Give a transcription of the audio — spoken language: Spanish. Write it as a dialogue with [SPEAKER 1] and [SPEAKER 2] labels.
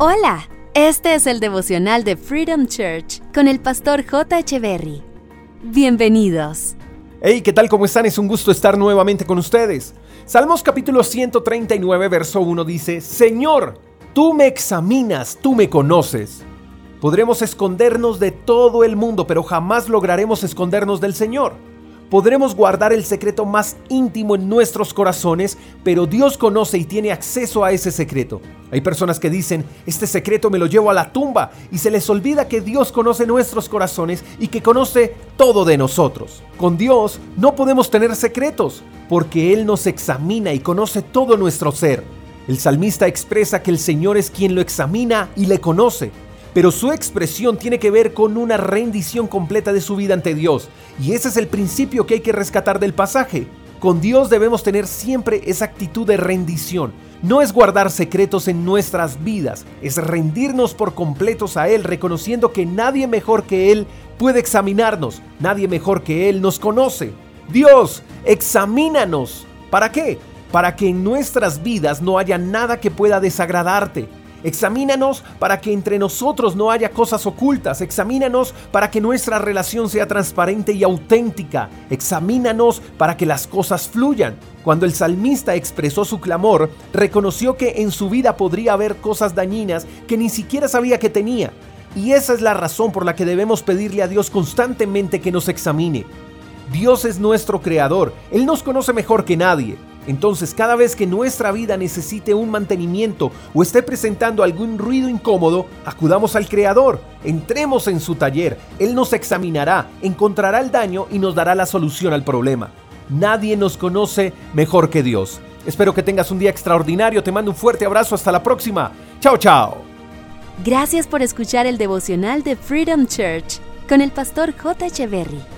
[SPEAKER 1] Hola, este es el devocional de Freedom Church con el pastor J. Echeverry. Bienvenidos.
[SPEAKER 2] Hey, ¿qué tal? ¿Cómo están? Es un gusto estar nuevamente con ustedes. Salmos capítulo 139, verso 1 dice, Señor, tú me examinas, tú me conoces. Podremos escondernos de todo el mundo, pero jamás lograremos escondernos del Señor. Podremos guardar el secreto más íntimo en nuestros corazones, pero Dios conoce y tiene acceso a ese secreto. Hay personas que dicen, este secreto me lo llevo a la tumba y se les olvida que Dios conoce nuestros corazones y que conoce todo de nosotros. Con Dios no podemos tener secretos, porque Él nos examina y conoce todo nuestro ser. El salmista expresa que el Señor es quien lo examina y le conoce pero su expresión tiene que ver con una rendición completa de su vida ante Dios. Y ese es el principio que hay que rescatar del pasaje. Con Dios debemos tener siempre esa actitud de rendición. No es guardar secretos en nuestras vidas, es rendirnos por completos a Él, reconociendo que nadie mejor que Él puede examinarnos, nadie mejor que Él nos conoce. Dios, examínanos. ¿Para qué? Para que en nuestras vidas no haya nada que pueda desagradarte, Examínanos para que entre nosotros no haya cosas ocultas. Examínanos para que nuestra relación sea transparente y auténtica. Examínanos para que las cosas fluyan. Cuando el salmista expresó su clamor, reconoció que en su vida podría haber cosas dañinas que ni siquiera sabía que tenía. Y esa es la razón por la que debemos pedirle a Dios constantemente que nos examine. Dios es nuestro creador, Él nos conoce mejor que nadie. Entonces, cada vez que nuestra vida necesite un mantenimiento o esté presentando algún ruido incómodo, acudamos al Creador, entremos en su taller, Él nos examinará, encontrará el daño y nos dará la solución al problema. Nadie nos conoce mejor que Dios. Espero que tengas un día extraordinario, te mando un fuerte abrazo, hasta la próxima. Chao, chao.
[SPEAKER 1] Gracias por escuchar el devocional de Freedom Church con el pastor J. Echeverry.